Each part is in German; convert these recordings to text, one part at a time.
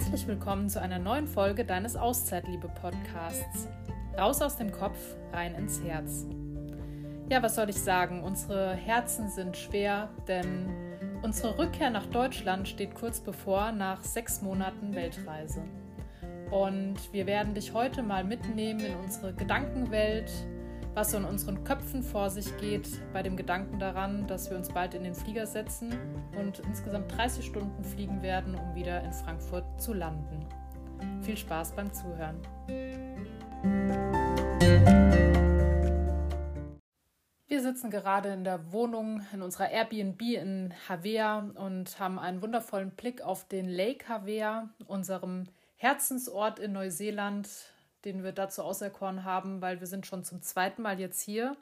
Herzlich willkommen zu einer neuen Folge deines Auszeitliebe-Podcasts. Raus aus dem Kopf, rein ins Herz. Ja, was soll ich sagen? Unsere Herzen sind schwer, denn unsere Rückkehr nach Deutschland steht kurz bevor nach sechs Monaten Weltreise. Und wir werden dich heute mal mitnehmen in unsere Gedankenwelt, was so in unseren Köpfen vor sich geht bei dem Gedanken daran, dass wir uns bald in den Flieger setzen und insgesamt 30 Stunden fliegen werden, um wieder in Frankfurt zu landen. Viel Spaß beim Zuhören. Wir sitzen gerade in der Wohnung in unserer Airbnb in Havea und haben einen wundervollen Blick auf den Lake Havea, unserem Herzensort in Neuseeland, den wir dazu auserkoren haben, weil wir sind schon zum zweiten Mal jetzt hier,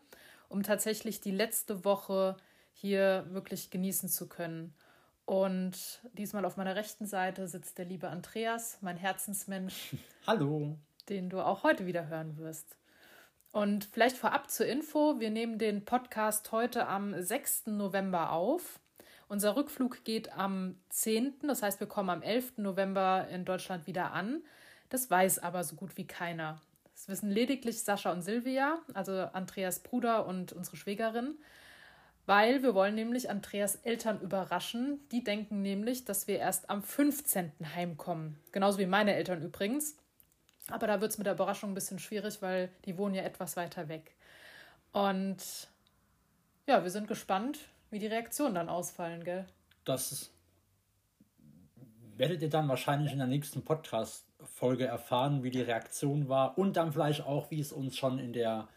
um tatsächlich die letzte Woche hier wirklich genießen zu können. Und diesmal auf meiner rechten Seite sitzt der liebe Andreas, mein Herzensmensch. Hallo. Den du auch heute wieder hören wirst. Und vielleicht vorab zur Info, wir nehmen den Podcast heute am 6. November auf. Unser Rückflug geht am 10., das heißt, wir kommen am 11. November in Deutschland wieder an. Das weiß aber so gut wie keiner. Das wissen lediglich Sascha und Silvia, also Andreas Bruder und unsere Schwägerin, weil wir wollen nämlich Andreas Eltern überraschen. Die denken nämlich, dass wir erst am 15. heimkommen. Genauso wie meine Eltern übrigens. Aber da wird es mit der Überraschung ein bisschen schwierig, weil die wohnen ja etwas weiter weg. Und ja, wir sind gespannt, wie die Reaktionen dann ausfallen, gell? Das werdet ihr dann wahrscheinlich in der nächsten Podcast Folge erfahren, wie die Reaktion war und dann vielleicht auch, wie es uns schon in der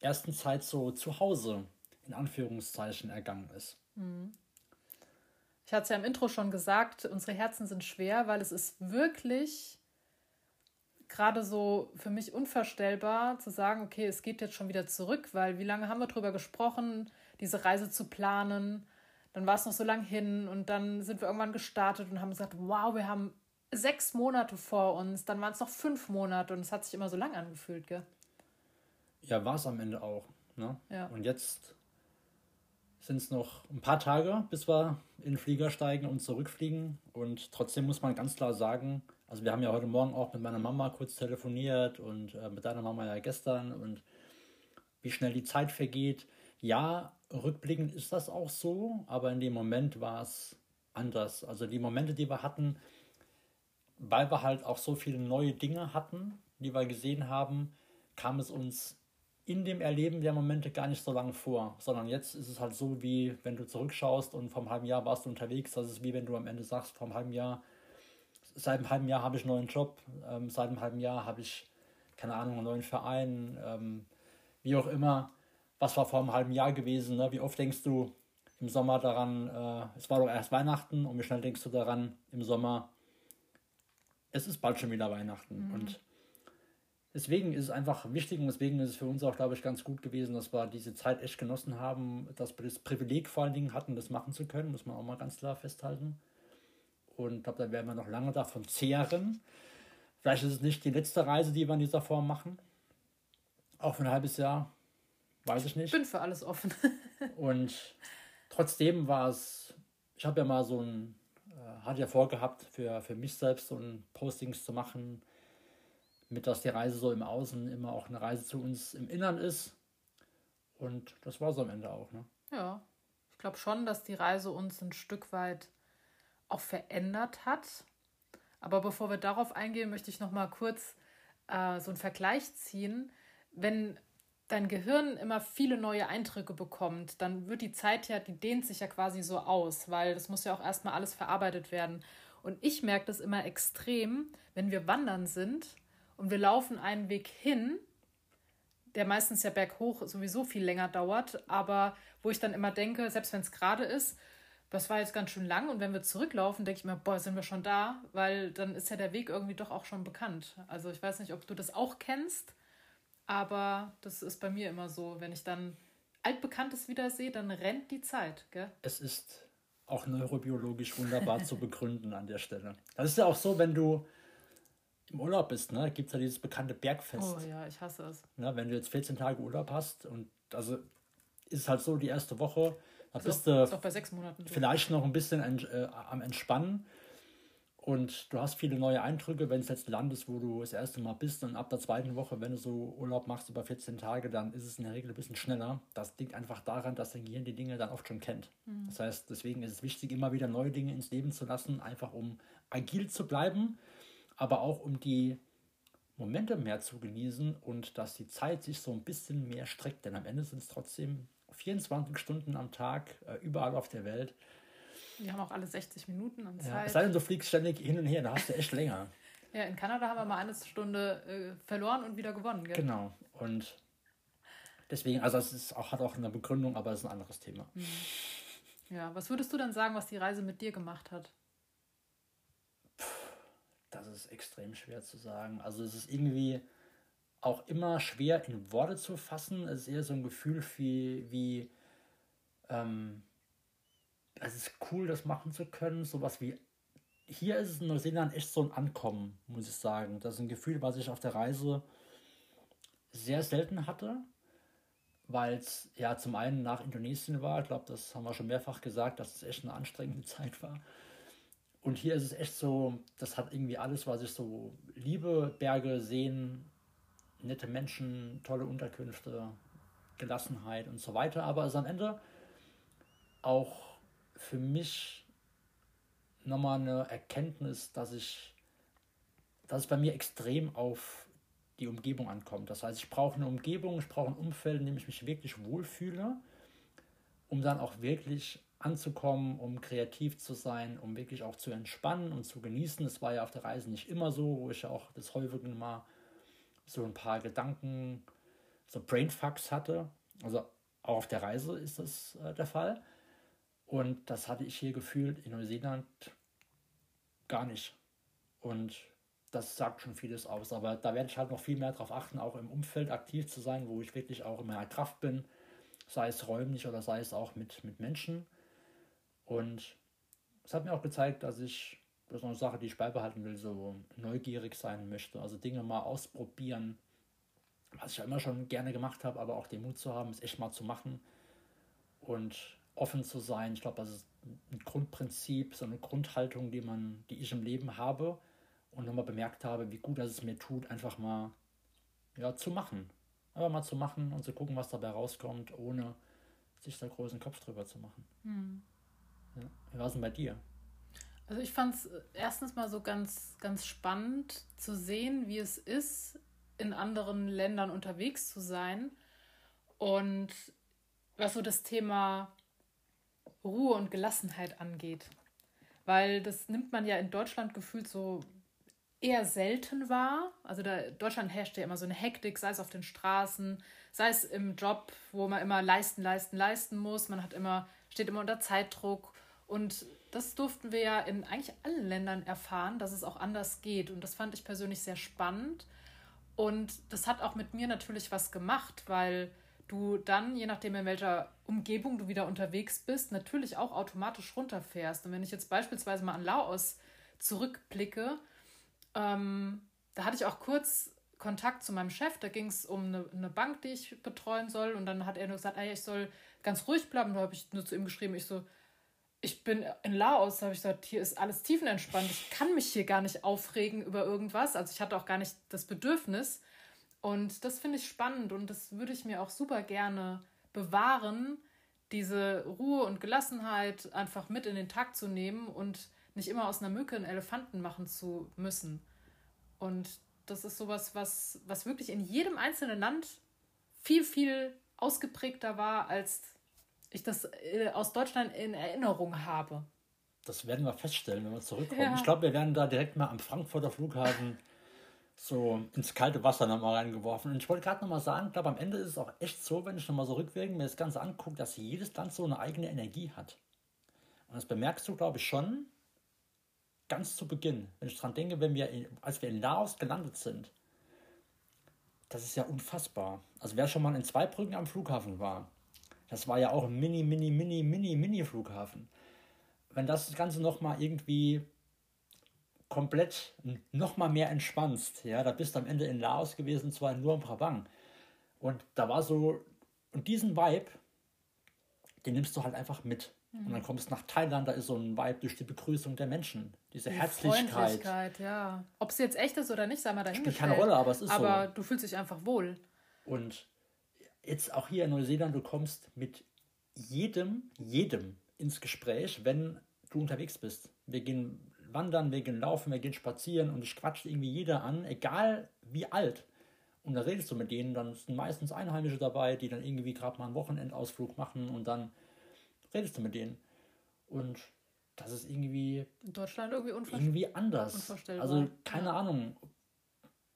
ersten Zeit so zu Hause in Anführungszeichen ergangen ist. Mhm. Ich hatte es ja im Intro schon gesagt, unsere Herzen sind schwer, weil es ist wirklich gerade so für mich unvorstellbar zu sagen, okay, es geht jetzt schon wieder zurück, weil wie lange haben wir darüber gesprochen, diese Reise zu planen? Dann war es noch so lang hin und dann sind wir irgendwann gestartet und haben gesagt, wow, wir haben sechs Monate vor uns, dann waren es noch fünf Monate und es hat sich immer so lang angefühlt, gell? Ja, war es am Ende auch. Ne? Ja. Und jetzt sind es noch ein paar Tage, bis wir in den Flieger steigen und zurückfliegen. Und trotzdem muss man ganz klar sagen, also wir haben ja heute Morgen auch mit meiner Mama kurz telefoniert und äh, mit deiner Mama ja gestern und wie schnell die Zeit vergeht. Ja, rückblickend ist das auch so, aber in dem Moment war es anders. Also die Momente, die wir hatten, weil wir halt auch so viele neue Dinge hatten, die wir gesehen haben, kam es uns in dem Erleben der Momente gar nicht so lange vor, sondern jetzt ist es halt so, wie wenn du zurückschaust und vom halben Jahr warst du unterwegs, das ist wie wenn du am Ende sagst, vom halben Jahr, seit einem halben Jahr habe ich einen neuen Job, ähm, seit einem halben Jahr habe ich, keine Ahnung, einen neuen Verein, ähm, wie auch immer, was war vor einem halben Jahr gewesen, ne? wie oft denkst du im Sommer daran, äh, es war doch erst Weihnachten und wie schnell denkst du daran im Sommer, es ist bald schon wieder Weihnachten. Mhm. Und deswegen ist es einfach wichtig und deswegen ist es für uns auch, glaube ich, ganz gut gewesen, dass wir diese Zeit echt genossen haben, dass wir das Privileg vor allen Dingen hatten, das machen zu können, muss man auch mal ganz klar festhalten. Und ich glaube, da werden wir noch lange davon zehren. Vielleicht ist es nicht die letzte Reise, die wir in dieser Form machen. Auch für ein halbes Jahr, weiß ich nicht. Ich bin für alles offen. und trotzdem war es, ich habe ja mal so ein hatte ja vorgehabt, für, für mich selbst so ein Postings zu machen, mit dass die Reise so im Außen immer auch eine Reise zu uns im Innern ist. Und das war so am Ende auch. Ne? Ja, ich glaube schon, dass die Reise uns ein Stück weit auch verändert hat. Aber bevor wir darauf eingehen, möchte ich noch mal kurz äh, so einen Vergleich ziehen. Wenn dein Gehirn immer viele neue Eindrücke bekommt, dann wird die Zeit ja, die dehnt sich ja quasi so aus, weil das muss ja auch erstmal alles verarbeitet werden. Und ich merke das immer extrem, wenn wir wandern sind und wir laufen einen Weg hin, der meistens ja berghoch sowieso viel länger dauert, aber wo ich dann immer denke, selbst wenn es gerade ist, das war jetzt ganz schön lang und wenn wir zurücklaufen, denke ich mir, boah, sind wir schon da, weil dann ist ja der Weg irgendwie doch auch schon bekannt. Also ich weiß nicht, ob du das auch kennst, aber das ist bei mir immer so, wenn ich dann Altbekanntes wieder sehe, dann rennt die Zeit. Gell? Es ist auch neurobiologisch wunderbar zu begründen an der Stelle. Das ist ja auch so, wenn du im Urlaub bist, ne, gibt es ja dieses bekannte Bergfest. Oh ja, ich hasse es. Ne, wenn du jetzt 14 Tage Urlaub hast und also ist es halt so, die erste Woche, da ist bist auch, du auch bei sechs Monaten vielleicht noch ein bisschen äh, am Entspannen Und du hast viele neue Eindrücke, wenn es jetzt ein Land ist, wo du das erste Mal bist. Und ab der zweiten Woche, wenn du so Urlaub machst über 14 Tage, dann ist es in der Regel ein bisschen schneller. Das liegt einfach daran, dass dein Gehirn die Dinge dann oft schon kennt. Mhm. Das heißt, deswegen ist es wichtig, immer wieder neue Dinge ins Leben zu lassen, einfach um agil zu bleiben, aber auch um die Momente mehr zu genießen und dass die Zeit sich so ein bisschen mehr streckt. Denn am Ende sind es trotzdem 24 Stunden am Tag, äh, überall auf der Welt. Wir haben auch alle 60 Minuten an Zeit. Ja, es sei denn, du fliegst ständig hin und her, da hast du echt länger. ja, in Kanada haben wir mal eine Stunde äh, verloren und wieder gewonnen. Gell? Genau. Und deswegen, also es ist auch, hat auch eine Begründung, aber es ist ein anderes Thema. Mhm. Ja, was würdest du dann sagen, was die Reise mit dir gemacht hat? Das ist extrem schwer zu sagen. Also es ist irgendwie auch immer schwer in Worte zu fassen. Es ist eher so ein Gefühl wie, wie ähm, es ist cool, das machen zu können. Sowas wie, hier ist es in Neuseeland echt so ein Ankommen, muss ich sagen. Das ist ein Gefühl, was ich auf der Reise sehr selten hatte, weil es ja zum einen nach Indonesien war. Ich glaube, das haben wir schon mehrfach gesagt, dass es echt eine anstrengende Zeit war. Und hier ist es echt so, das hat irgendwie alles, was ich so liebe. Berge, Seen, nette Menschen, tolle Unterkünfte, Gelassenheit und so weiter. Aber es ist am Ende auch für mich nochmal eine Erkenntnis, dass ich, dass es bei mir extrem auf die Umgebung ankommt. Das heißt, ich brauche eine Umgebung, ich brauche ein Umfeld, in dem ich mich wirklich wohlfühle, um dann auch wirklich anzukommen, um kreativ zu sein, um wirklich auch zu entspannen und zu genießen. Das war ja auf der Reise nicht immer so, wo ich ja auch das häufige mal so ein paar Gedanken, so Brainfucks hatte. Also auch auf der Reise ist das äh, der Fall. Und das hatte ich hier gefühlt in Neuseeland gar nicht. Und das sagt schon vieles aus. Aber da werde ich halt noch viel mehr darauf achten, auch im Umfeld aktiv zu sein, wo ich wirklich auch in meiner Kraft bin, sei es räumlich oder sei es auch mit, mit Menschen. Und es hat mir auch gezeigt, dass ich, das ist eine Sache, die ich beibehalten will, so neugierig sein möchte. Also Dinge mal ausprobieren, was ich ja immer schon gerne gemacht habe, aber auch den Mut zu haben, es echt mal zu machen. Und offen zu sein. Ich glaube, das ist ein Grundprinzip, so eine Grundhaltung, die man, die ich im Leben habe und nochmal bemerkt habe, wie gut dass es mir tut, einfach mal ja, zu machen. Einfach mal zu machen und zu gucken, was dabei rauskommt, ohne sich da großen Kopf drüber zu machen. Hm. Ja. Wie war es denn bei dir? Also ich fand es erstens mal so ganz, ganz spannend zu sehen, wie es ist, in anderen Ländern unterwegs zu sein. Und was so das Thema Ruhe und Gelassenheit angeht. Weil das nimmt man ja in Deutschland gefühlt so eher selten wahr. Also da, Deutschland herrscht ja immer so eine Hektik, sei es auf den Straßen, sei es im Job, wo man immer leisten, leisten, leisten muss. Man hat immer, steht immer unter Zeitdruck. Und das durften wir ja in eigentlich allen Ländern erfahren, dass es auch anders geht. Und das fand ich persönlich sehr spannend. Und das hat auch mit mir natürlich was gemacht, weil du dann, je nachdem in welcher Umgebung du wieder unterwegs bist, natürlich auch automatisch runterfährst. Und wenn ich jetzt beispielsweise mal an Laos zurückblicke, ähm, da hatte ich auch kurz Kontakt zu meinem Chef, da ging es um eine, eine, Bank, die ich betreuen soll. Und dann hat er nur gesagt, ey, ich soll ganz ruhig bleiben. Da habe ich nur zu ihm geschrieben, ich so, ich bin in Laos, da habe ich gesagt, hier ist alles tiefenentspannt. Ich kann mich hier gar nicht aufregen über irgendwas. Also ich hatte auch gar nicht das Bedürfnis. Und das finde ich spannend und das würde ich mir auch super gerne bewahren, diese Ruhe und Gelassenheit einfach mit in den Tag zu nehmen und nicht immer aus einer Mücke einen Elefanten machen zu müssen. Und das ist sowas, was, was wirklich in jedem einzelnen Land viel, viel ausgeprägter war, als ich das äh, aus Deutschland in Erinnerung habe. Das werden wir feststellen, wenn wir zurückkommen. Ja. Ich glaube, wir werden da direkt mal am Frankfurter Flughafen so ins kalte Wasser nochmal reingeworfen. Und ich wollte gerade nochmal sagen, ich glaube, am Ende ist es auch echt so, wenn ich nochmal so rückwirkend mir das Ganze angucke, dass jedes Land so eine eigene Energie hat. Und das bemerkst du, glaube ich, schon ganz zu Beginn. Wenn ich daran denke, wenn wir in, als wir in Laos gelandet sind, das ist ja unfassbar. Also wer schon mal in Zweibrücken am Flughafen war, das war ja auch ein mini, mini, mini, mini, mini Flughafen. Wenn das Ganze nochmal irgendwie komplett noch mal mehr entspannst. Ja, da bist du am Ende in Laos gewesen, zwar nur in Prabang. Und da war so, und diesen Vibe, den nimmst du halt einfach mit. Mhm. Und dann kommst du nach Thailand, da ist so ein Vibe durch die Begrüßung der Menschen. Diese Die Herzlichkeit. Freundlichkeit, ja. Ob es jetzt echt ist oder nicht, sei mal dahingestellt. Spielt keine Rolle, aber es ist so. Aber du fühlst dich einfach wohl. Und jetzt auch hier in Neuseeland, du kommst mit jedem, jedem ins Gespräch, wenn du unterwegs bist. Wir gehen wandern, wir gehen laufen, wir gehen spazieren und ich quatscht irgendwie jeder an, egal wie alt. Und da redest du mit denen, dann sind meistens Einheimische dabei, die dann irgendwie gerade mal einen Wochenendausflug machen und dann redest du mit denen. Und das ist irgendwie. In Deutschland irgendwie, unvorstell irgendwie anders. unvorstellbar. Also keine ja. Ahnung,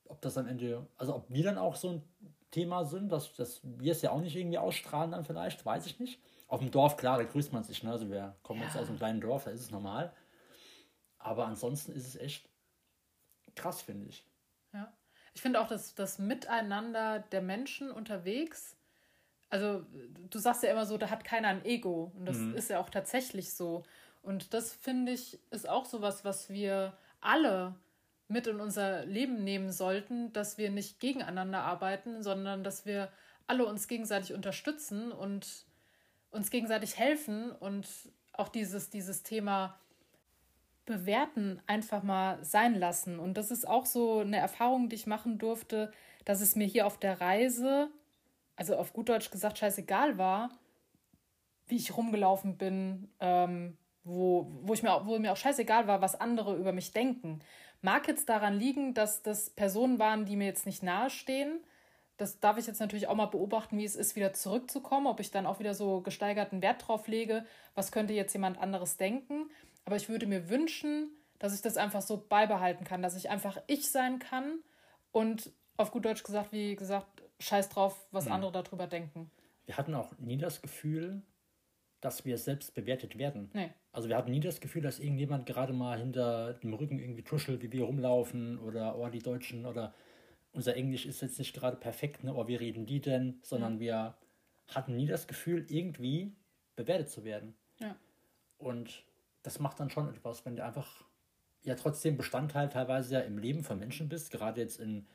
ob das am Ende, also ob wir dann auch so ein Thema sind, dass, dass wir es ja auch nicht irgendwie ausstrahlen dann vielleicht, weiß ich nicht. Auf dem Dorf, klar, da grüßt man sich, ne? Also wir kommen ja. jetzt aus einem kleinen Dorf, da ist es normal. Aber ansonsten ist es echt krass, finde ich. Ja. Ich finde auch, dass das Miteinander der Menschen unterwegs, also du sagst ja immer so, da hat keiner ein Ego. Und das mhm. ist ja auch tatsächlich so. Und das finde ich ist auch sowas, was wir alle mit in unser Leben nehmen sollten, dass wir nicht gegeneinander arbeiten, sondern dass wir alle uns gegenseitig unterstützen und uns gegenseitig helfen und auch dieses, dieses Thema bewerten einfach mal sein lassen. Und das ist auch so eine Erfahrung, die ich machen durfte, dass es mir hier auf der Reise, also auf gut Deutsch gesagt, scheißegal war, wie ich rumgelaufen bin, ähm, wo, wo, ich mir, wo mir auch scheißegal war, was andere über mich denken. Mag jetzt daran liegen, dass das Personen waren, die mir jetzt nicht nahestehen. Das darf ich jetzt natürlich auch mal beobachten, wie es ist, wieder zurückzukommen, ob ich dann auch wieder so gesteigerten Wert drauf lege, was könnte jetzt jemand anderes denken. Aber ich würde mir wünschen, dass ich das einfach so beibehalten kann, dass ich einfach ich sein kann und auf gut Deutsch gesagt, wie gesagt, scheiß drauf, was mhm. andere darüber denken. Wir hatten auch nie das Gefühl, dass wir selbst bewertet werden. Nee. Also wir hatten nie das Gefühl, dass irgendjemand gerade mal hinter dem Rücken irgendwie tuschelt, wie wir rumlaufen oder oh, die Deutschen oder unser Englisch ist jetzt nicht gerade perfekt, ne? Oh, wie reden die denn? Sondern mhm. wir hatten nie das Gefühl, irgendwie bewertet zu werden. Ja. Und das macht dann schon etwas, wenn du einfach ja trotzdem Bestandteil teilweise ja im Leben von Menschen bist, gerade jetzt in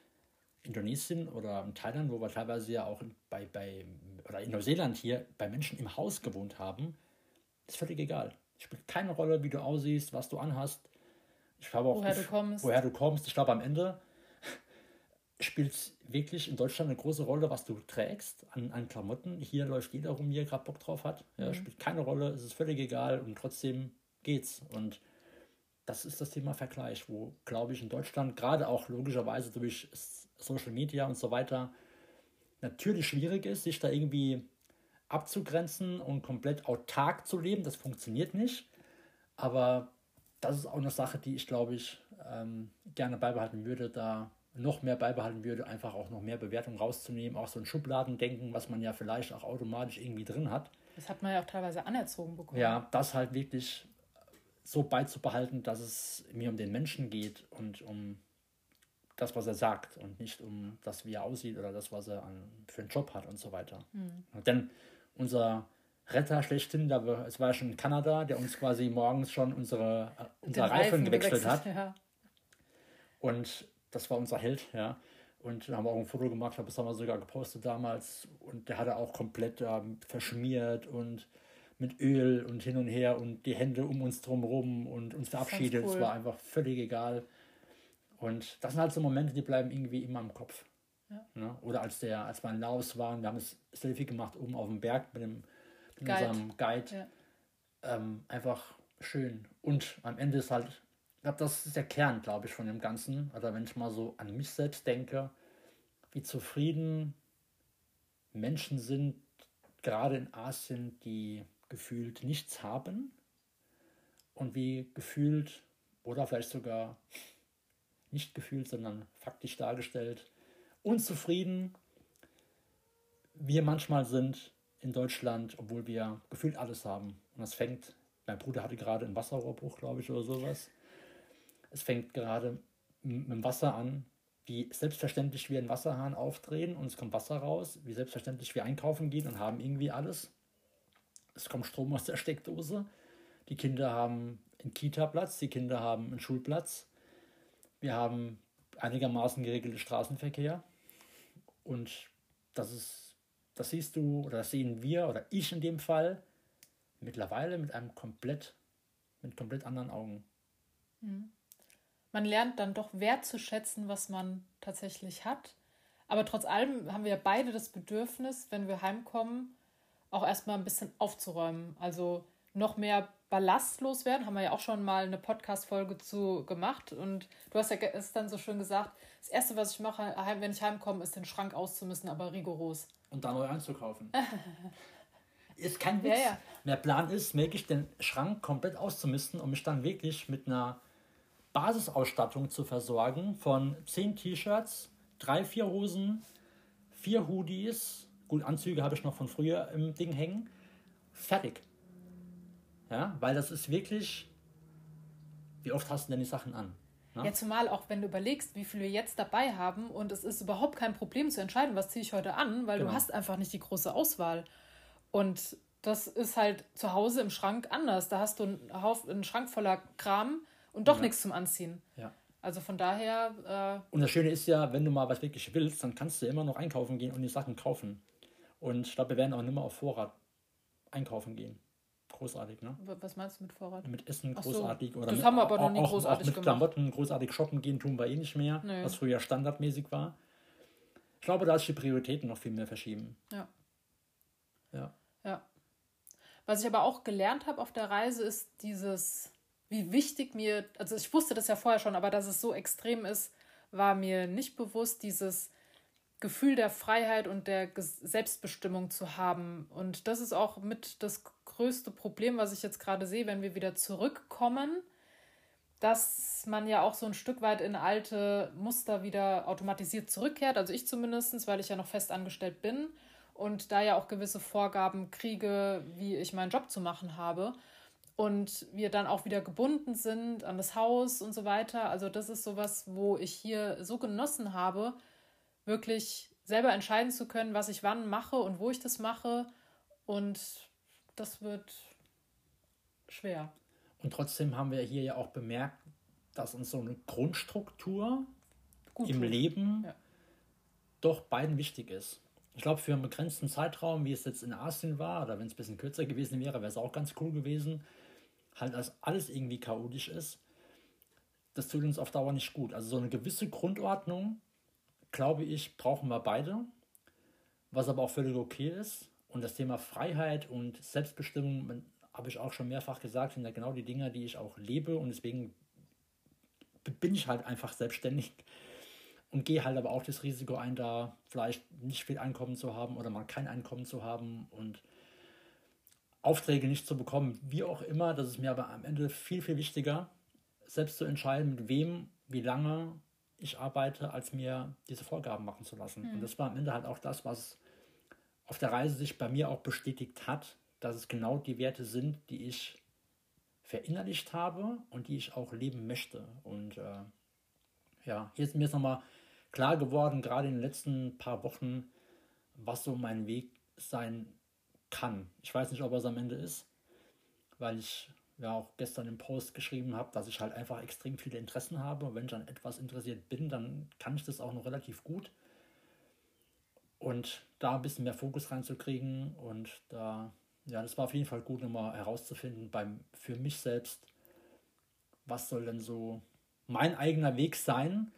Indonesien oder in Thailand, wo wir teilweise ja auch bei, bei oder in Neuseeland hier bei Menschen im Haus gewohnt haben, ist völlig egal. Es spielt keine Rolle, wie du aussiehst, was du anhast. Ich glaube auch, woher du kommst. Woher du kommst. Ich glaube, am Ende spielt es wirklich in Deutschland eine große Rolle, was du trägst an, an Klamotten. Hier läuft jeder rum, hier gerade Bock drauf hat. Ja, mhm. Spielt keine Rolle, es ist völlig egal und trotzdem geht's. Und das ist das Thema Vergleich, wo, glaube ich, in Deutschland gerade auch logischerweise durch Social Media und so weiter natürlich schwierig ist, sich da irgendwie abzugrenzen und komplett autark zu leben. Das funktioniert nicht. Aber das ist auch eine Sache, die ich, glaube ich, ähm, gerne beibehalten würde, da noch mehr beibehalten würde, einfach auch noch mehr Bewertung rauszunehmen, auch so ein Schubladendenken, was man ja vielleicht auch automatisch irgendwie drin hat. Das hat man ja auch teilweise anerzogen bekommen. Ja, das halt wirklich so beizubehalten, dass es mir um den Menschen geht und um das, was er sagt und nicht um das, wie er aussieht oder das, was er an, für einen Job hat und so weiter. Mhm. Denn unser Retter schlechthin, da wir, es war ja schon in Kanada, der uns quasi morgens schon unsere, äh, unsere Reifen, Reifen gewechselt, hat. Ja. Und das war unser Held, ja. Und da haben wir auch ein Foto gemacht, das haben wir sogar gepostet damals. Und der hatte auch komplett ähm, verschmiert und mit Öl und hin und her und die Hände um uns drumherum und uns verabschiedet. Cool. Es war einfach völlig egal. Und das sind halt so Momente, die bleiben irgendwie immer im Kopf. Ja. Ne? Oder als der, als wir in Laos waren, wir haben das Selfie gemacht oben auf dem Berg mit, dem, mit Guide. unserem Guide. Ja. Ähm, einfach schön. Und am Ende ist halt, ich glaube, das ist der Kern, glaube ich, von dem Ganzen. Oder wenn ich mal so an mich selbst denke, wie zufrieden Menschen sind, gerade in Asien, die gefühlt nichts haben und wie gefühlt oder vielleicht sogar nicht gefühlt, sondern faktisch dargestellt, unzufrieden wir manchmal sind in Deutschland, obwohl wir gefühlt alles haben. Und das fängt, mein Bruder hatte gerade einen Wasserrohrbruch, glaube ich, oder sowas. Es fängt gerade mit dem Wasser an, wie selbstverständlich wir einen Wasserhahn aufdrehen und es kommt Wasser raus, wie selbstverständlich wir einkaufen gehen und haben irgendwie alles es kommt Strom aus der Steckdose. Die Kinder haben einen Kita-Platz, die Kinder haben einen Schulplatz. Wir haben einigermaßen geregelten Straßenverkehr. Und das ist, das siehst du oder das sehen wir oder ich in dem Fall mittlerweile mit einem komplett, mit komplett anderen Augen. Mhm. Man lernt dann doch wertzuschätzen, was man tatsächlich hat. Aber trotz allem haben wir beide das Bedürfnis, wenn wir heimkommen, auch erstmal ein bisschen aufzuräumen. Also noch mehr ballastlos werden, haben wir ja auch schon mal eine Podcast-Folge zu gemacht. Und du hast ja es dann so schön gesagt, das Erste, was ich mache, wenn ich heimkomme, ist den Schrank auszumisten, aber rigoros. Und dann neu einzukaufen. ist kein Witz. Ja, ja. Der Plan ist, wirklich den Schrank komplett auszumisten, um mich dann wirklich mit einer Basisausstattung zu versorgen von 10 T-Shirts, 3, 4 Hosen, 4 Hoodies, gut, Anzüge habe ich noch von früher im Ding hängen, fertig. Ja, weil das ist wirklich, wie oft hast du denn die Sachen an? Ja? ja, zumal auch wenn du überlegst, wie viel wir jetzt dabei haben und es ist überhaupt kein Problem zu entscheiden, was ziehe ich heute an, weil genau. du hast einfach nicht die große Auswahl. Und das ist halt zu Hause im Schrank anders. Da hast du einen, Haufen, einen Schrank voller Kram, und doch ja. nichts zum Anziehen. Ja. Also von daher. Äh und das Schöne ist ja, wenn du mal was wirklich willst, dann kannst du immer noch einkaufen gehen und die Sachen kaufen. Und ich glaube, wir werden auch nicht mehr auf Vorrat einkaufen gehen. Großartig, ne? Was meinst du mit Vorrat? Mit Essen großartig. So. Oder das mit, haben wir aber noch nie auch, großartig auch mit gemacht. Klamotten großartig shoppen gehen tun wir eh nicht mehr, nee. was früher standardmäßig war. Ich glaube, da ist die Prioritäten noch viel mehr verschieben. Ja. Ja. Ja. Was ich aber auch gelernt habe auf der Reise, ist dieses wie wichtig mir, also ich wusste das ja vorher schon, aber dass es so extrem ist, war mir nicht bewusst, dieses Gefühl der Freiheit und der Selbstbestimmung zu haben. Und das ist auch mit das größte Problem, was ich jetzt gerade sehe, wenn wir wieder zurückkommen, dass man ja auch so ein Stück weit in alte Muster wieder automatisiert zurückkehrt. Also ich zumindest, weil ich ja noch fest angestellt bin und da ja auch gewisse Vorgaben kriege, wie ich meinen Job zu machen habe und wir dann auch wieder gebunden sind an das Haus und so weiter. Also das ist sowas, wo ich hier so genossen habe, wirklich selber entscheiden zu können, was ich wann mache und wo ich das mache. Und das wird schwer. Und trotzdem haben wir hier ja auch bemerkt, dass uns so eine Grundstruktur Gut im tut. Leben ja. doch beiden wichtig ist. Ich glaube, für einen begrenzten Zeitraum, wie es jetzt in Asien war, oder wenn es ein bisschen kürzer gewesen wäre, wäre es auch ganz cool gewesen halt als alles irgendwie chaotisch ist, das tut uns auf Dauer nicht gut. Also so eine gewisse Grundordnung, glaube ich, brauchen wir beide, was aber auch völlig okay ist. Und das Thema Freiheit und Selbstbestimmung, habe ich auch schon mehrfach gesagt, sind ja genau die Dinge, die ich auch lebe und deswegen bin ich halt einfach selbstständig und gehe halt aber auch das Risiko ein, da vielleicht nicht viel Einkommen zu haben oder mal kein Einkommen zu haben und Aufträge nicht zu bekommen, wie auch immer. Das ist mir aber am Ende viel, viel wichtiger, selbst zu entscheiden, mit wem, wie lange ich arbeite, als mir diese Vorgaben machen zu lassen. Mhm. Und das war am Ende halt auch das, was auf der Reise sich bei mir auch bestätigt hat, dass es genau die Werte sind, die ich verinnerlicht habe und die ich auch leben möchte. Und äh, ja, hier ist mir jetzt nochmal klar geworden, gerade in den letzten paar Wochen, was so mein Weg sein kann. Ich weiß nicht, ob er es am Ende ist, weil ich ja auch gestern im Post geschrieben habe, dass ich halt einfach extrem viele Interessen habe. Und wenn ich an etwas interessiert bin, dann kann ich das auch noch relativ gut. Und da ein bisschen mehr Fokus reinzukriegen und da, ja, das war auf jeden Fall gut, nochmal herauszufinden beim, für mich selbst, was soll denn so mein eigener Weg sein,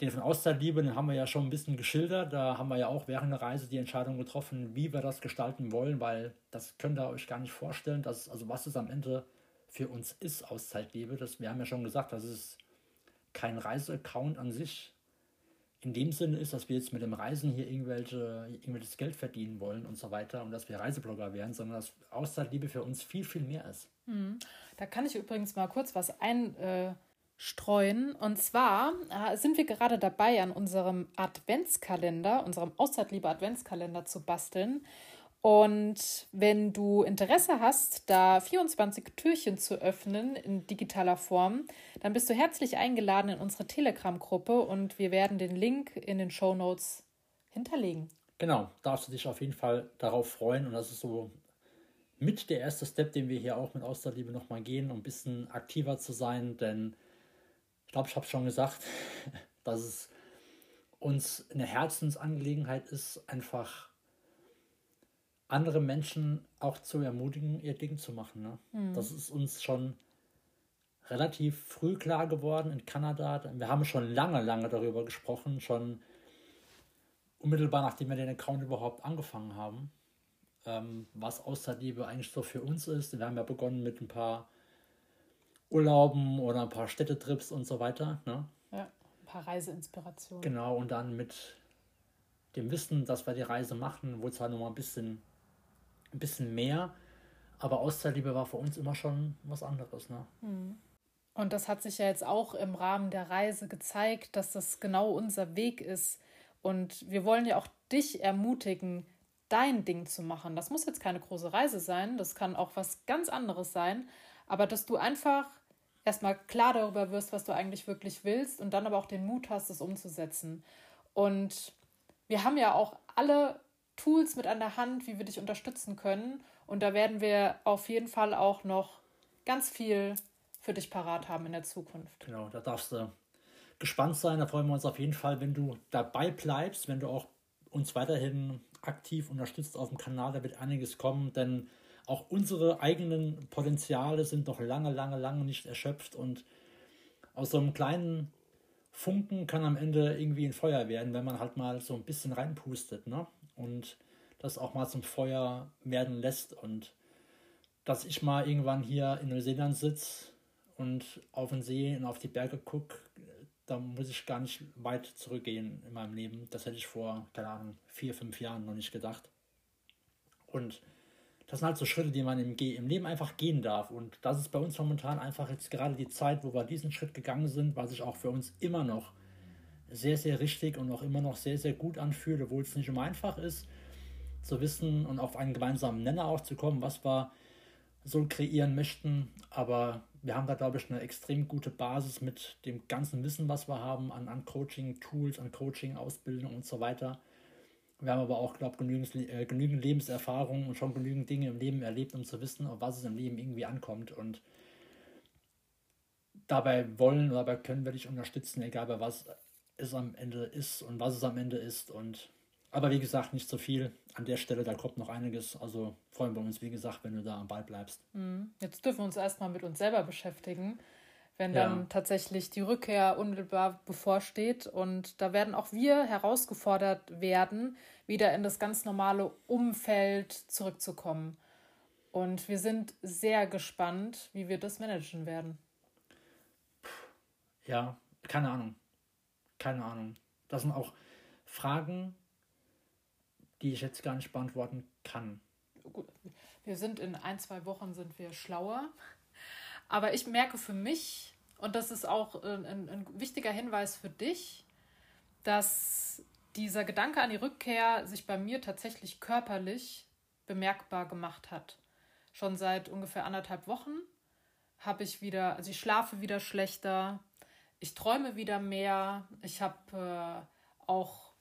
den von Auszeitliebe, den haben wir ja schon ein bisschen geschildert. Da haben wir ja auch während der Reise die Entscheidung getroffen, wie wir das gestalten wollen, weil das könnt ihr euch gar nicht vorstellen, dass, also was es am Ende für uns ist, Auszeitliebe. Das, wir haben ja schon gesagt, dass es kein Reiseaccount an sich in dem Sinne ist, dass wir jetzt mit dem Reisen hier irgendwelche, irgendwelches Geld verdienen wollen und so weiter und dass wir Reiseblogger werden, sondern dass Auszeitliebe für uns viel, viel mehr ist. Mhm. Da kann ich übrigens mal kurz was ein. Äh. Und zwar äh, sind wir gerade dabei, an unserem Adventskalender, unserem Auszeitliebe Adventskalender zu basteln. Und wenn du Interesse hast, da 24 Türchen zu öffnen in digitaler Form, dann bist du herzlich eingeladen in unsere Telegram-Gruppe und wir werden den Link in den Show Notes hinterlegen. Genau, darfst du dich auf jeden Fall darauf freuen und das ist so mit der erste Step, den wir hier auch mit Auszeitliebe nochmal gehen, um ein bisschen aktiver zu sein, denn glaube, ich habe schon gesagt, dass es uns eine Herzensangelegenheit ist, einfach andere Menschen auch zu ermutigen, ihr Ding zu machen. Ne? Mhm. Das ist uns schon relativ früh klar geworden in Kanada. Wir haben schon lange, lange darüber gesprochen, schon unmittelbar nachdem wir den Account überhaupt angefangen haben, ähm, was Außerliebe eigentlich so für uns ist. Wir haben ja begonnen mit ein paar Urlauben oder ein paar Städtetrips und so weiter. Ne? Ja, ein paar Reiseinspirationen. Genau, und dann mit dem Wissen, dass wir die Reise machen, wurde es halt nochmal ein bisschen, ein bisschen mehr. Aber Auszeitliebe war für uns immer schon was anderes. Ne? Mhm. Und das hat sich ja jetzt auch im Rahmen der Reise gezeigt, dass das genau unser Weg ist. Und wir wollen ja auch dich ermutigen, dein Ding zu machen. Das muss jetzt keine große Reise sein, das kann auch was ganz anderes sein, aber dass du einfach erstmal klar darüber wirst, was du eigentlich wirklich willst und dann aber auch den Mut hast, es umzusetzen. Und wir haben ja auch alle Tools mit an der Hand, wie wir dich unterstützen können. Und da werden wir auf jeden Fall auch noch ganz viel für dich parat haben in der Zukunft. Genau, da darfst du gespannt sein. Da freuen wir uns auf jeden Fall, wenn du dabei bleibst, wenn du auch uns weiterhin aktiv unterstützt auf dem Kanal. Da wird einiges kommen, denn auch unsere eigenen Potenziale sind noch lange, lange, lange nicht erschöpft und aus so einem kleinen Funken kann am Ende irgendwie ein Feuer werden, wenn man halt mal so ein bisschen reinpustet, ne? Und das auch mal zum Feuer werden lässt und dass ich mal irgendwann hier in Neuseeland sitze und auf den See und auf die Berge gucke, da muss ich gar nicht weit zurückgehen in meinem Leben. Das hätte ich vor, keine Ahnung, vier, fünf Jahren noch nicht gedacht. Und das sind halt so Schritte, die man im, im Leben einfach gehen darf. Und das ist bei uns momentan einfach jetzt gerade die Zeit, wo wir diesen Schritt gegangen sind, was sich auch für uns immer noch sehr, sehr richtig und auch immer noch sehr, sehr gut anfühlt, obwohl es nicht immer einfach ist, zu wissen und auf einen gemeinsamen Nenner auch zu kommen, was wir so kreieren möchten. Aber wir haben da, glaube ich, eine extrem gute Basis mit dem ganzen Wissen, was wir haben an, an Coaching-Tools, an Coaching-Ausbildung und so weiter. Wir haben aber auch, glaube ich, genügend, äh, genügend Lebenserfahrung und schon genügend Dinge im Leben erlebt, um zu wissen, auf was es im Leben irgendwie ankommt. Und dabei wollen oder dabei können wir dich unterstützen, egal bei was es am Ende ist und was es am Ende ist. Und aber wie gesagt, nicht so viel an der Stelle, da kommt noch einiges. Also freuen wir uns, wie gesagt, wenn du da am Ball bleibst. Mhm. Jetzt dürfen wir uns erstmal mit uns selber beschäftigen, wenn ja. dann tatsächlich die Rückkehr unmittelbar bevorsteht. Und da werden auch wir herausgefordert werden, wieder in das ganz normale Umfeld zurückzukommen. Und wir sind sehr gespannt, wie wir das managen werden. Ja, keine Ahnung. Keine Ahnung. Das sind auch Fragen, die ich jetzt gar nicht beantworten kann. Wir sind in ein, zwei Wochen sind wir schlauer. Aber ich merke für mich, und das ist auch ein, ein wichtiger Hinweis für dich, dass dieser Gedanke an die Rückkehr sich bei mir tatsächlich körperlich bemerkbar gemacht hat. Schon seit ungefähr anderthalb Wochen habe ich wieder, also ich schlafe wieder schlechter, ich träume wieder mehr, ich habe äh, auch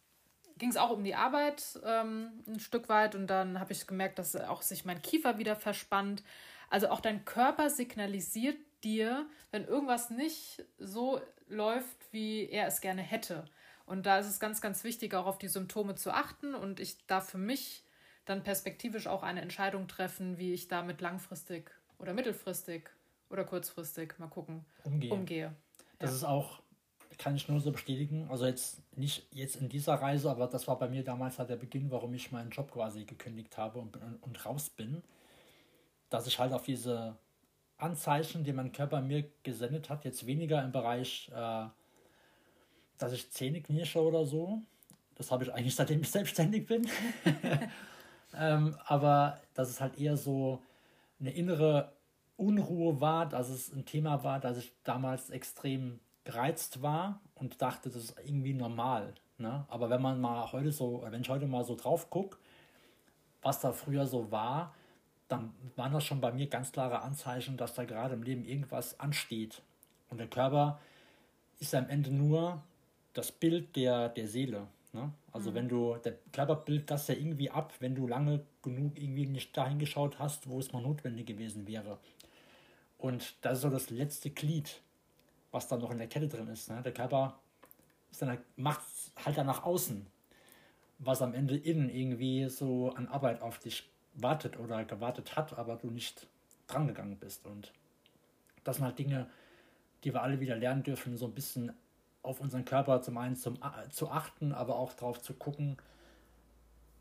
ging es auch um die Arbeit ähm, ein Stück weit und dann habe ich gemerkt, dass auch sich mein Kiefer wieder verspannt. Also auch dein Körper signalisiert dir, wenn irgendwas nicht so läuft, wie er es gerne hätte. Und da ist es ganz, ganz wichtig, auch auf die Symptome zu achten und ich darf für mich dann perspektivisch auch eine Entscheidung treffen, wie ich damit langfristig oder mittelfristig oder kurzfristig mal gucken umgehe. umgehe. Das ja. ist auch kann ich nur so bestätigen. Also jetzt nicht jetzt in dieser Reise, aber das war bei mir damals halt der Beginn, warum ich meinen Job quasi gekündigt habe und, und, und raus bin. Dass ich halt auf diese Anzeichen, die mein Körper mir gesendet hat, jetzt weniger im Bereich, äh, dass ich Zähne knirsche oder so. Das habe ich eigentlich seitdem ich selbstständig bin. ähm, aber dass es halt eher so eine innere Unruhe war, dass es ein Thema war, das ich damals extrem gereizt war und dachte, das ist irgendwie normal. Ne? Aber wenn man mal heute so, wenn ich heute mal so drauf gucke, was da früher so war, dann waren das schon bei mir ganz klare Anzeichen, dass da gerade im Leben irgendwas ansteht. Und der Körper ist am Ende nur das Bild der, der Seele. Ne? Also mhm. wenn du, der Körper bildet das ja irgendwie ab, wenn du lange genug irgendwie nicht dahin geschaut hast, wo es mal notwendig gewesen wäre. Und das ist so das letzte Glied was dann noch in der Kette drin ist. Ne? Der Körper macht halt dann nach außen, was am Ende innen irgendwie so an Arbeit auf dich wartet oder gewartet hat, aber du nicht drangegangen bist. Und das sind halt Dinge, die wir alle wieder lernen dürfen, so ein bisschen auf unseren Körper zum einen zum, zu achten, aber auch darauf zu gucken,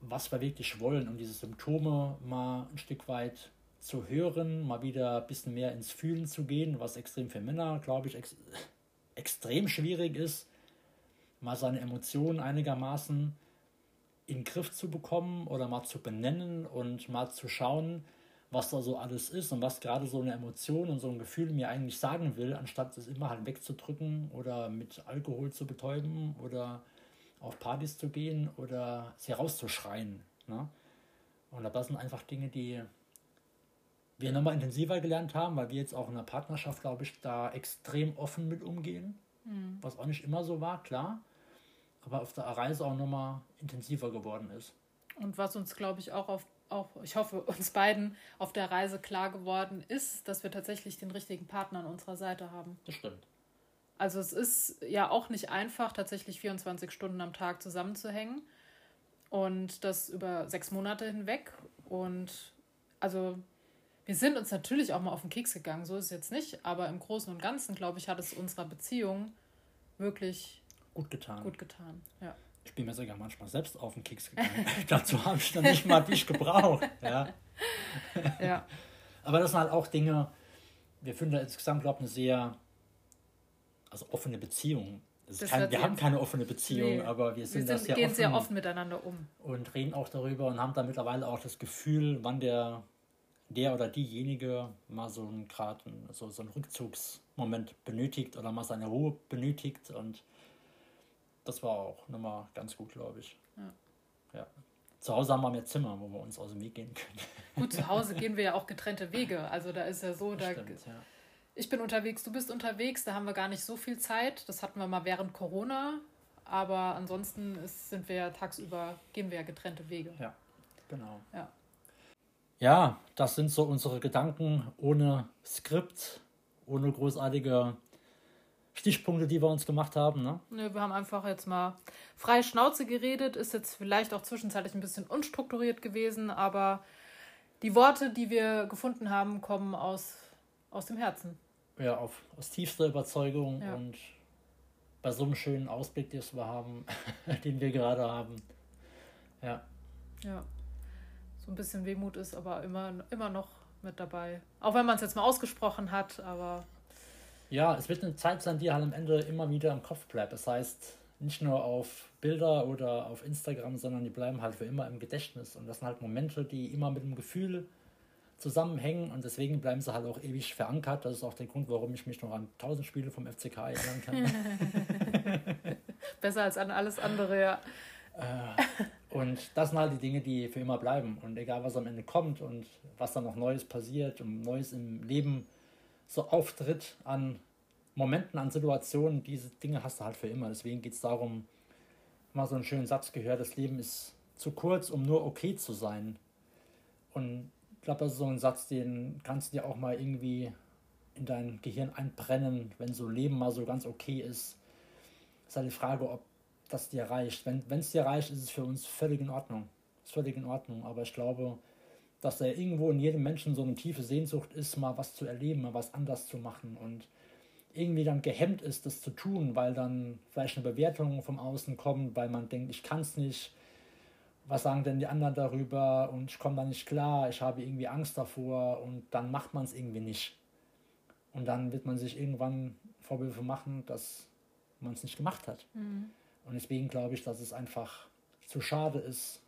was wir wirklich wollen, um diese Symptome mal ein Stück weit zu hören, mal wieder ein bisschen mehr ins Fühlen zu gehen, was extrem für Männer, glaube ich, ex extrem schwierig ist, mal seine Emotionen einigermaßen in den Griff zu bekommen oder mal zu benennen und mal zu schauen, was da so alles ist und was gerade so eine Emotion und so ein Gefühl mir eigentlich sagen will, anstatt es immer halt wegzudrücken oder mit Alkohol zu betäuben oder auf Partys zu gehen oder sie rauszuschreien. Ne? Und das sind einfach Dinge, die wir nochmal intensiver gelernt haben, weil wir jetzt auch in der Partnerschaft, glaube ich, da extrem offen mit umgehen. Mhm. Was auch nicht immer so war, klar. Aber auf der Reise auch nochmal intensiver geworden ist. Und was uns, glaube ich, auch auf, auch, ich hoffe, uns beiden auf der Reise klar geworden ist, dass wir tatsächlich den richtigen Partner an unserer Seite haben. Das stimmt. Also es ist ja auch nicht einfach, tatsächlich 24 Stunden am Tag zusammenzuhängen. Und das über sechs Monate hinweg. Und also wir sind uns natürlich auch mal auf den Keks gegangen, so ist es jetzt nicht, aber im Großen und Ganzen, glaube ich, hat es unserer Beziehung wirklich gut getan. Gut getan, ja. Ich bin mir sogar manchmal selbst auf den Keks gegangen. Dazu habe ich dann nicht mal dich gebraucht. Ja. ja. Aber das sind halt auch Dinge, wir finden da insgesamt, glaube ich, eine sehr also offene Beziehung. Kein, wir haben keine offene Beziehung, nee. aber wir sind, wir sind das sehr gehen offen sehr offen miteinander um. Und reden auch darüber und haben da mittlerweile auch das Gefühl, wann der der oder diejenige mal so einen gerade so, so einen Rückzugsmoment benötigt oder mal seine Ruhe benötigt und das war auch nochmal ganz gut, glaube ich. Ja. ja. Zu Hause haben wir mehr Zimmer, wo wir uns aus dem Weg gehen können. Gut, zu Hause gehen wir ja auch getrennte Wege. Also da ist ja so, da, stimmt, ja. ich bin unterwegs, du bist unterwegs, da haben wir gar nicht so viel Zeit. Das hatten wir mal während Corona, aber ansonsten ist, sind wir ja tagsüber, gehen wir ja getrennte Wege. Ja, genau. Ja. Ja, das sind so unsere Gedanken ohne Skript, ohne großartige Stichpunkte, die wir uns gemacht haben. Ne? Nö, wir haben einfach jetzt mal freie Schnauze geredet, ist jetzt vielleicht auch zwischenzeitlich ein bisschen unstrukturiert gewesen, aber die Worte, die wir gefunden haben, kommen aus, aus dem Herzen. Ja, auf, aus tiefster Überzeugung ja. und bei so einem schönen Ausblick, den wir haben, den wir gerade haben. Ja. Ja so ein bisschen Wehmut ist, aber immer, immer noch mit dabei. Auch wenn man es jetzt mal ausgesprochen hat, aber. Ja, es wird eine Zeit sein, die halt am Ende immer wieder im Kopf bleibt. Das heißt, nicht nur auf Bilder oder auf Instagram, sondern die bleiben halt für immer im Gedächtnis. Und das sind halt Momente, die immer mit dem Gefühl zusammenhängen und deswegen bleiben sie halt auch ewig verankert. Das ist auch der Grund, warum ich mich noch an tausend Spiele vom FCK erinnern kann. Besser als an alles andere, ja. Äh, und das sind halt die Dinge, die für immer bleiben. Und egal, was am Ende kommt und was dann noch Neues passiert und Neues im Leben so auftritt an Momenten, an Situationen, diese Dinge hast du halt für immer. Deswegen geht es darum, mal so einen schönen Satz gehört, das Leben ist zu kurz, um nur okay zu sein. Und ich glaube, das ist so ein Satz, den kannst du dir auch mal irgendwie in dein Gehirn einbrennen, wenn so Leben mal so ganz okay ist. ist halt die Frage, ob das dir reicht. Wenn es dir reicht, ist es für uns völlig in Ordnung. Ist völlig in Ordnung. Aber ich glaube, dass da irgendwo in jedem Menschen so eine tiefe Sehnsucht ist, mal was zu erleben, mal was anders zu machen und irgendwie dann gehemmt ist, das zu tun, weil dann vielleicht eine Bewertung vom Außen kommt, weil man denkt, ich kann es nicht. Was sagen denn die anderen darüber? Und ich komme da nicht klar, ich habe irgendwie Angst davor und dann macht man es irgendwie nicht. Und dann wird man sich irgendwann Vorwürfe machen, dass man es nicht gemacht hat. Mhm. Und deswegen glaube ich, dass es einfach zu schade ist.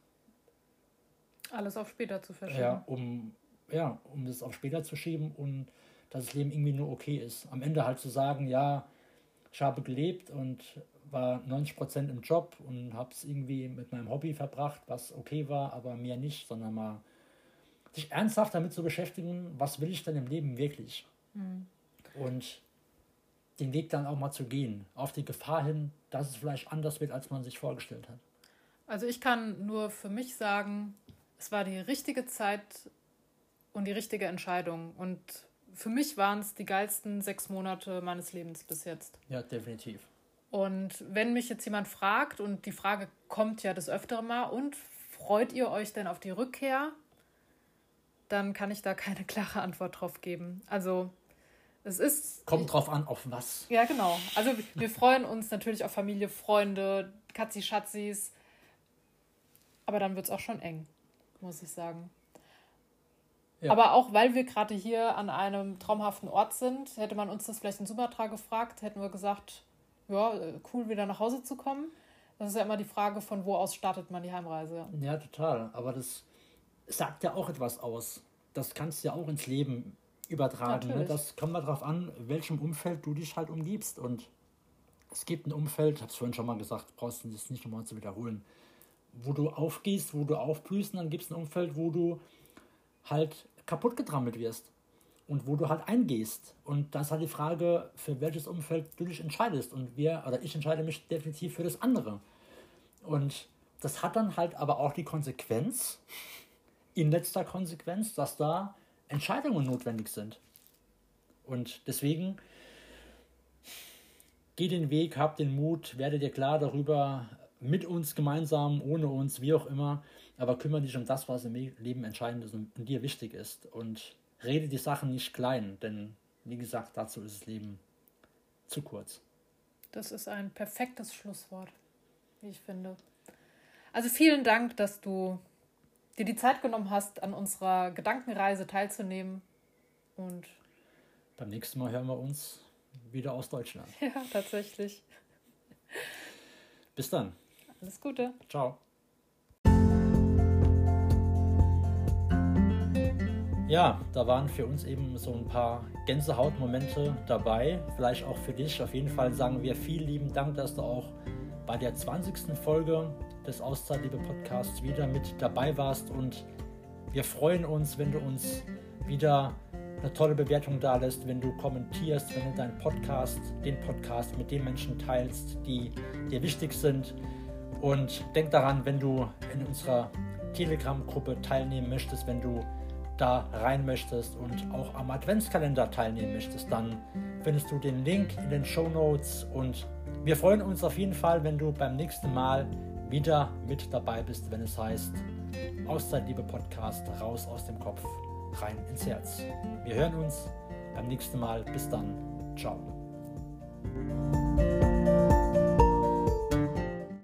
Alles auf später zu verschieben. Ja, um, ja, um das auf später zu schieben und dass das Leben irgendwie nur okay ist. Am Ende halt zu sagen, ja, ich habe gelebt und war 90% im Job und habe es irgendwie mit meinem Hobby verbracht, was okay war, aber mehr nicht, sondern mal sich ernsthaft damit zu beschäftigen, was will ich denn im Leben wirklich? Mhm. Und den Weg dann auch mal zu gehen, auf die Gefahr hin, dass es vielleicht anders wird, als man sich vorgestellt hat. Also ich kann nur für mich sagen, es war die richtige Zeit und die richtige Entscheidung. Und für mich waren es die geilsten sechs Monate meines Lebens bis jetzt. Ja, definitiv. Und wenn mich jetzt jemand fragt, und die Frage kommt ja das öftere mal, und freut ihr euch denn auf die Rückkehr? dann kann ich da keine klare Antwort drauf geben. Also es ist. Kommt drauf an, auf was. Ja, genau. Also wir freuen uns natürlich auf Familie, Freunde, Katzi, Schatzis. Aber dann wird es auch schon eng, muss ich sagen. Ja. Aber auch weil wir gerade hier an einem traumhaften Ort sind, hätte man uns das vielleicht in Sumatra gefragt, hätten wir gesagt, ja, cool, wieder nach Hause zu kommen. Das ist ja immer die Frage, von wo aus startet man die Heimreise. Ja, total. Aber das sagt ja auch etwas aus. Das kannst du ja auch ins Leben übertragen. Ne? Das kommt mal darauf an, welchem Umfeld du dich halt umgibst. Und es gibt ein Umfeld, ich habe es vorhin schon mal gesagt, brauchst du das nicht nochmal zu wiederholen, wo du aufgehst, wo du aufblühst, und dann gibt es ein Umfeld, wo du halt kaputt getrammelt wirst und wo du halt eingehst. Und das ist halt die Frage, für welches Umfeld du dich entscheidest. Und wir, oder ich entscheide mich definitiv für das andere. Und das hat dann halt aber auch die Konsequenz, in letzter Konsequenz, dass da Entscheidungen notwendig sind. Und deswegen geh den Weg, hab den Mut, werde dir klar darüber, mit uns gemeinsam, ohne uns, wie auch immer, aber kümmere dich um das, was im Leben entscheidend ist und dir wichtig ist. Und rede die Sachen nicht klein, denn wie gesagt, dazu ist das Leben zu kurz. Das ist ein perfektes Schlusswort, wie ich finde. Also vielen Dank, dass du dir die Zeit genommen hast, an unserer Gedankenreise teilzunehmen. Und beim nächsten Mal hören wir uns wieder aus Deutschland. Ja, tatsächlich. Bis dann. Alles Gute. Ciao. Ja, da waren für uns eben so ein paar Gänsehautmomente dabei. Vielleicht auch für dich. Auf jeden Fall sagen wir vielen lieben Dank, dass du auch bei der 20. Folge des Auszeitliebe Podcasts wieder mit dabei warst. Und wir freuen uns, wenn du uns wieder eine tolle Bewertung da lässt, wenn du kommentierst, wenn du deinen Podcast, den Podcast mit den Menschen teilst, die dir wichtig sind. Und denk daran, wenn du in unserer Telegram-Gruppe teilnehmen möchtest, wenn du da rein möchtest und auch am Adventskalender teilnehmen möchtest, dann findest du den Link in den Show Notes und wir freuen uns auf jeden Fall, wenn du beim nächsten Mal wieder mit dabei bist, wenn es heißt Auszeit, liebe Podcast, raus aus dem Kopf, rein ins Herz. Wir hören uns beim nächsten Mal. Bis dann. Ciao.